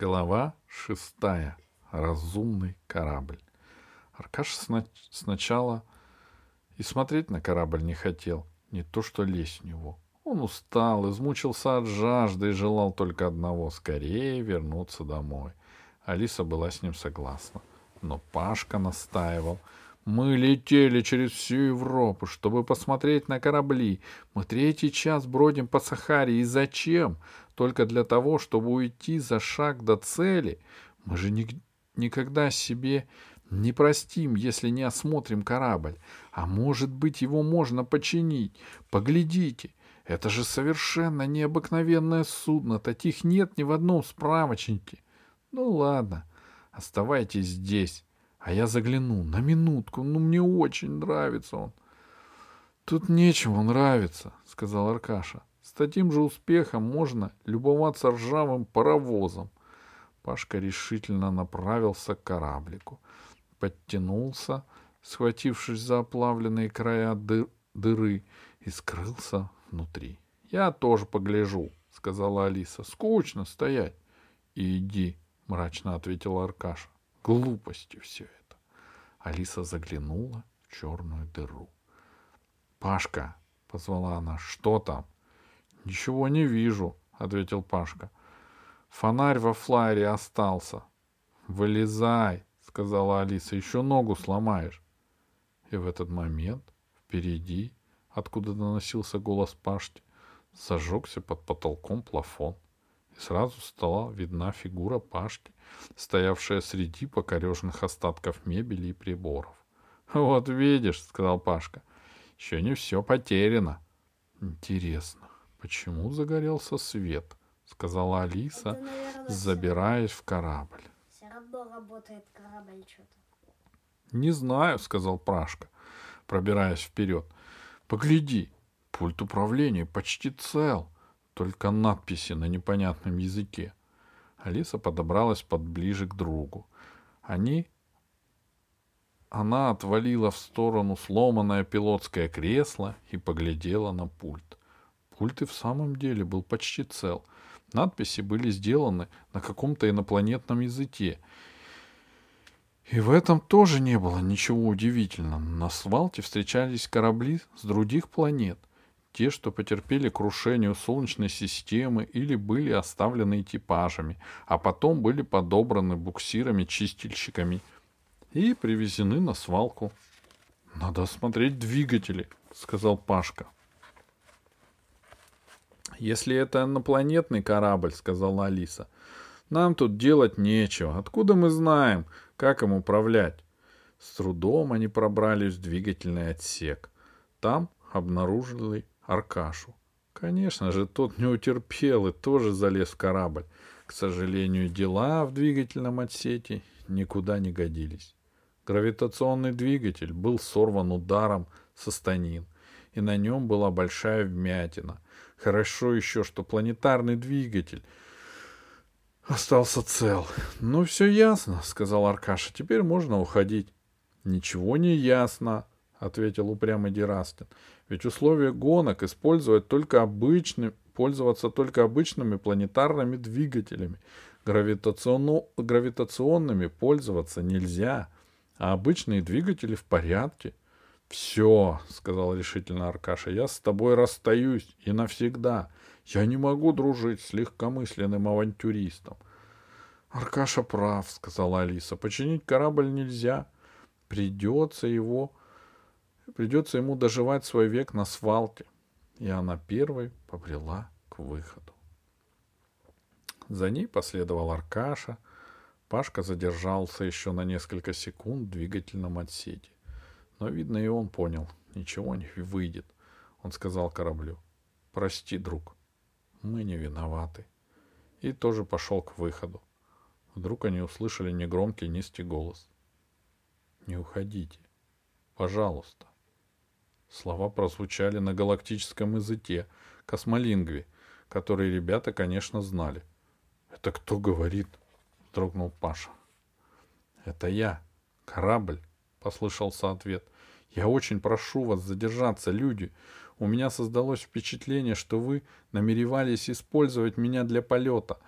Глава шестая. Разумный корабль. Аркаша сна- сначала и смотреть на корабль не хотел, не то что лезть в него. Он устал, измучился от жажды и желал только одного — скорее вернуться домой. Алиса была с ним согласна. Но Пашка настаивал. Мы летели через всю Европу, чтобы посмотреть на корабли. Мы третий час бродим по Сахаре. И зачем? Только для того, чтобы уйти за шаг до цели. Мы же ни- никогда себе не простим, если не осмотрим корабль. А может быть, его можно починить. Поглядите, это же совершенно необыкновенное судно. Таких нет ни в одном справочнике. Ну ладно, оставайтесь здесь. А я загляну на минутку. Ну, мне очень нравится он. Тут нечего нравится, сказал Аркаша. Таким же успехом можно любоваться ржавым паровозом. Пашка решительно направился к кораблику. Подтянулся, схватившись за оплавленные края ды- дыры, и скрылся внутри. — Я тоже погляжу, — сказала Алиса. — Скучно стоять. — Иди, — мрачно ответил Аркаша. — Глупости все это. Алиса заглянула в черную дыру. — Пашка, — позвала она, — что там? — Ничего не вижу, — ответил Пашка. — Фонарь во флайере остался. — Вылезай, — сказала Алиса, — еще ногу сломаешь. И в этот момент впереди, откуда доносился голос Пашки, зажегся под потолком плафон. И сразу стала видна фигура Пашки, стоявшая среди покореженных остатков мебели и приборов. — Вот видишь, — сказал Пашка, — еще не все потеряно. — Интересно, почему загорелся свет? — сказала Алиса, Это, наверное, забираясь в корабль. Все равно работает корабль что-то. Не знаю, сказал Прашка, пробираясь вперед. Погляди, пульт управления почти цел, только надписи на непонятном языке. Алиса подобралась подближе к другу. Они... Она отвалила в сторону сломанное пилотское кресло и поглядела на пульт. Пульт и в самом деле был почти цел. Надписи были сделаны на каком-то инопланетном языке, и в этом тоже не было ничего удивительного. На свалке встречались корабли с других планет. Те, что потерпели крушение Солнечной системы или были оставлены экипажами, а потом были подобраны буксирами-чистильщиками и привезены на свалку. — Надо осмотреть двигатели, — сказал Пашка. — Если это инопланетный корабль, — сказала Алиса, — нам тут делать нечего. Откуда мы знаем, как им управлять? С трудом они пробрались в двигательный отсек. Там обнаружили Аркашу. Конечно же, тот не утерпел и тоже залез в корабль. К сожалению, дела в двигательном отсеке никуда не годились. Гравитационный двигатель был сорван ударом со станин, и на нем была большая вмятина. Хорошо еще, что планетарный двигатель остался цел. — Ну, все ясно, — сказал Аркаша, — теперь можно уходить. — Ничего не ясно, — ответил упрямый Дерастин. — Ведь условия гонок использовать только обычным, пользоваться только обычными планетарными двигателями. Гравитационно, гравитационными пользоваться нельзя, а обычные двигатели в порядке. — Все, — сказал решительно Аркаша, — я с тобой расстаюсь и навсегда. Я не могу дружить с легкомысленным авантюристом. — Аркаша прав, — сказала Алиса. — Починить корабль нельзя. Придется его... Придется ему доживать свой век на свалке. И она первой побрела к выходу. За ней последовал Аркаша. Пашка задержался еще на несколько секунд в двигательном отсеке. Но, видно, и он понял, ничего не выйдет. Он сказал кораблю, «Прости, друг, мы не виноваты». И тоже пошел к выходу. Вдруг они услышали негромкий низкий голос. «Не уходите. Пожалуйста». Слова прозвучали на галактическом языке, космолингве, который ребята, конечно, знали. «Это кто говорит?» — вздрогнул Паша. «Это я. Корабль», — послышался ответ. «Я очень прошу вас задержаться, люди. У меня создалось впечатление, что вы намеревались использовать меня для полета,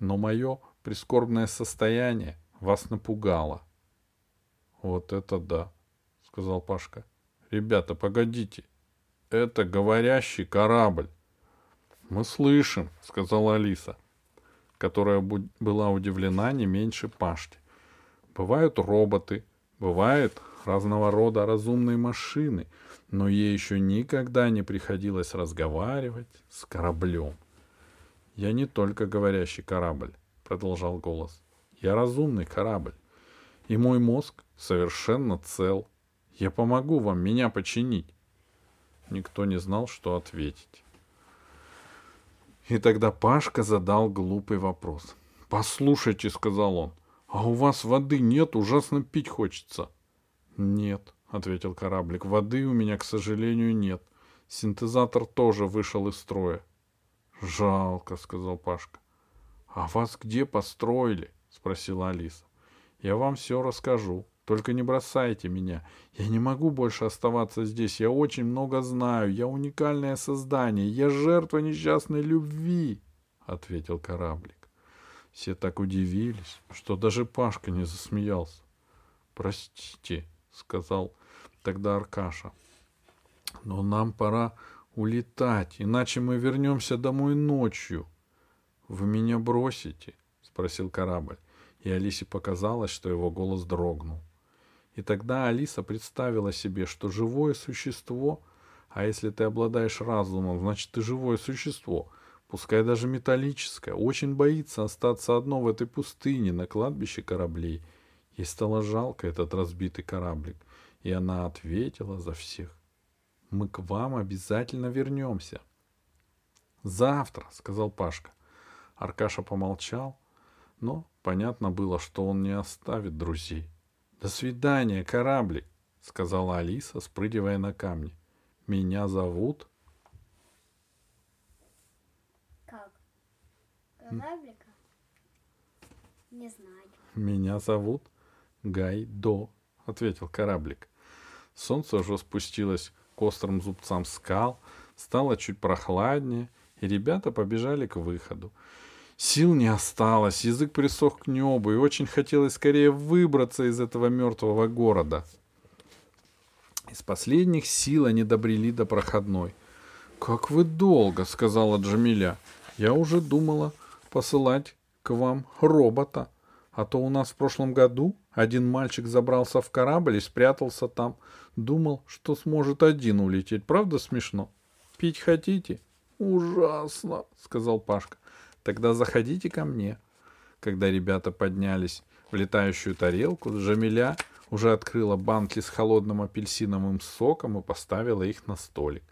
но мое прискорбное состояние вас напугало. Вот это да, сказал Пашка. Ребята, погодите. Это говорящий корабль. Мы слышим, сказала Алиса, которая была удивлена не меньше Пашки. Бывают роботы, бывают разного рода разумные машины, но ей еще никогда не приходилось разговаривать с кораблем. «Я не только говорящий корабль», — продолжал голос. «Я разумный корабль, и мой мозг совершенно цел. Я помогу вам меня починить». Никто не знал, что ответить. И тогда Пашка задал глупый вопрос. «Послушайте», — сказал он, — «а у вас воды нет, ужасно пить хочется». «Нет», — ответил кораблик, — «воды у меня, к сожалению, нет. Синтезатор тоже вышел из строя». «Жалко», — сказал Пашка. «А вас где построили?» — спросила Алиса. «Я вам все расскажу. Только не бросайте меня. Я не могу больше оставаться здесь. Я очень много знаю. Я уникальное создание. Я жертва несчастной любви», — ответил кораблик. Все так удивились, что даже Пашка не засмеялся. «Простите», — сказал тогда Аркаша. «Но нам пора улетать, иначе мы вернемся домой ночью». «Вы меня бросите?» — спросил корабль, и Алисе показалось, что его голос дрогнул. И тогда Алиса представила себе, что живое существо, а если ты обладаешь разумом, значит ты живое существо, пускай даже металлическое, очень боится остаться одно в этой пустыне на кладбище кораблей — Ей стало жалко этот разбитый кораблик, и она ответила за всех. «Мы к вам обязательно вернемся». «Завтра», — сказал Пашка. Аркаша помолчал, но понятно было, что он не оставит друзей. «До свидания, кораблик», — сказала Алиса, спрыгивая на камни. «Меня зовут...» Как? Кораблика? Не знаю. Меня зовут Гайдо, — ответил кораблик. Солнце уже спустилось к острым зубцам скал, стало чуть прохладнее, и ребята побежали к выходу. Сил не осталось, язык присох к небу, и очень хотелось скорее выбраться из этого мертвого города. Из последних сил они добрели до проходной. «Как вы долго!» — сказала Джамиля. «Я уже думала посылать к вам робота». А то у нас в прошлом году один мальчик забрался в корабль и спрятался там. Думал, что сможет один улететь. Правда смешно? Пить хотите? Ужасно, сказал Пашка. Тогда заходите ко мне. Когда ребята поднялись в летающую тарелку, Джамиля уже открыла банки с холодным апельсиновым соком и поставила их на столик.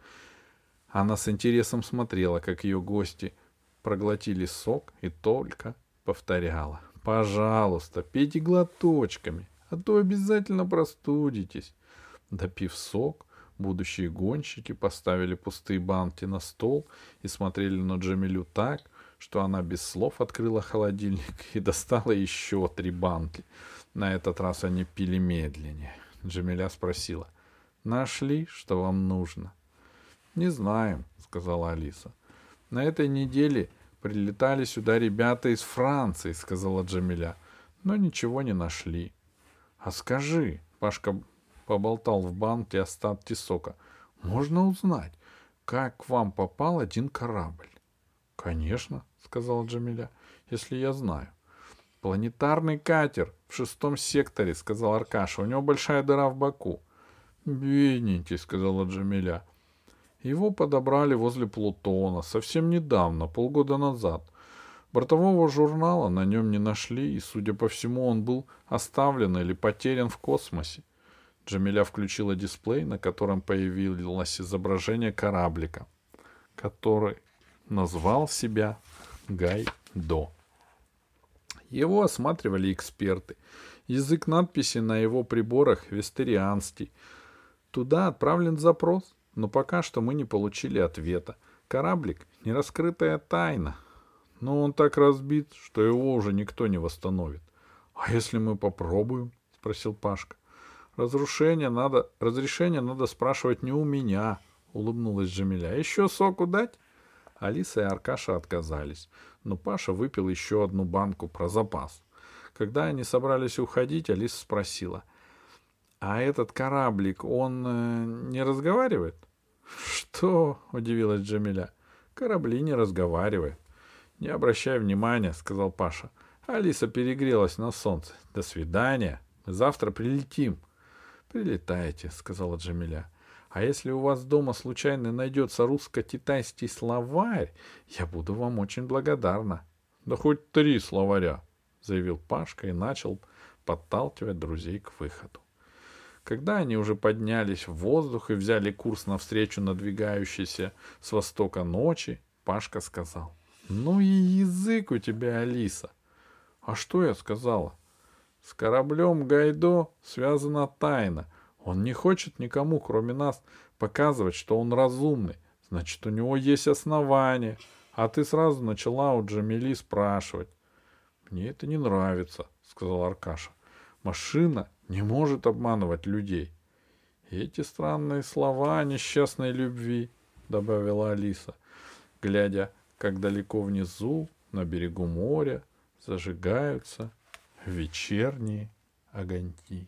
Она с интересом смотрела, как ее гости проглотили сок и только повторяла. Пожалуйста, пейте глоточками, а то обязательно простудитесь. Допив сок, будущие гонщики поставили пустые банки на стол и смотрели на Джамилю так, что она без слов открыла холодильник и достала еще три банки. На этот раз они пили медленнее. Джамиля спросила, «Нашли, что вам нужно?» «Не знаем», — сказала Алиса. «На этой неделе Прилетали сюда ребята из Франции, сказала Джамиля, но ничего не нашли. А скажи, Пашка поболтал в банке остатки сока, можно узнать, как к вам попал один корабль? Конечно, сказала Джамиля, если я знаю. Планетарный катер в шестом секторе, сказал Аркаша. У него большая дыра в боку. Бедненький, сказала Джамиля. Его подобрали возле Плутона совсем недавно, полгода назад. Бортового журнала на нем не нашли, и, судя по всему, он был оставлен или потерян в космосе. Джамиля включила дисплей, на котором появилось изображение кораблика, который назвал себя Гайдо. Его осматривали эксперты. Язык надписи на его приборах вестерианский. Туда отправлен запрос — но пока что мы не получили ответа. Кораблик — нераскрытая тайна. Но он так разбит, что его уже никто не восстановит. — А если мы попробуем? — спросил Пашка. — Разрушение надо, разрешение надо спрашивать не у меня, — улыбнулась Джамиля. — Еще соку дать? Алиса и Аркаша отказались, но Паша выпил еще одну банку про запас. Когда они собрались уходить, Алиса спросила, «А этот кораблик, он э, не разговаривает?» «Что?» — удивилась Джамиля. «Корабли не разговаривают». «Не обращай внимания», — сказал Паша. «Алиса перегрелась на солнце. До свидания. Мы завтра прилетим». «Прилетайте», — сказала Джамиля. «А если у вас дома случайно найдется русско-китайский словарь, я буду вам очень благодарна». «Да хоть три словаря», — заявил Пашка и начал подталкивать друзей к выходу. Когда они уже поднялись в воздух и взяли курс навстречу надвигающейся с востока ночи, Пашка сказал, «Ну и язык у тебя, Алиса!» «А что я сказала?» «С кораблем Гайдо связана тайна. Он не хочет никому, кроме нас, показывать, что он разумный. Значит, у него есть основания. А ты сразу начала у Джамили спрашивать. «Мне это не нравится», — сказал Аркаша. «Машина не может обманывать людей». Эти странные слова о несчастной любви, — добавила Алиса, глядя, как далеко внизу, на берегу моря, зажигаются вечерние огоньки.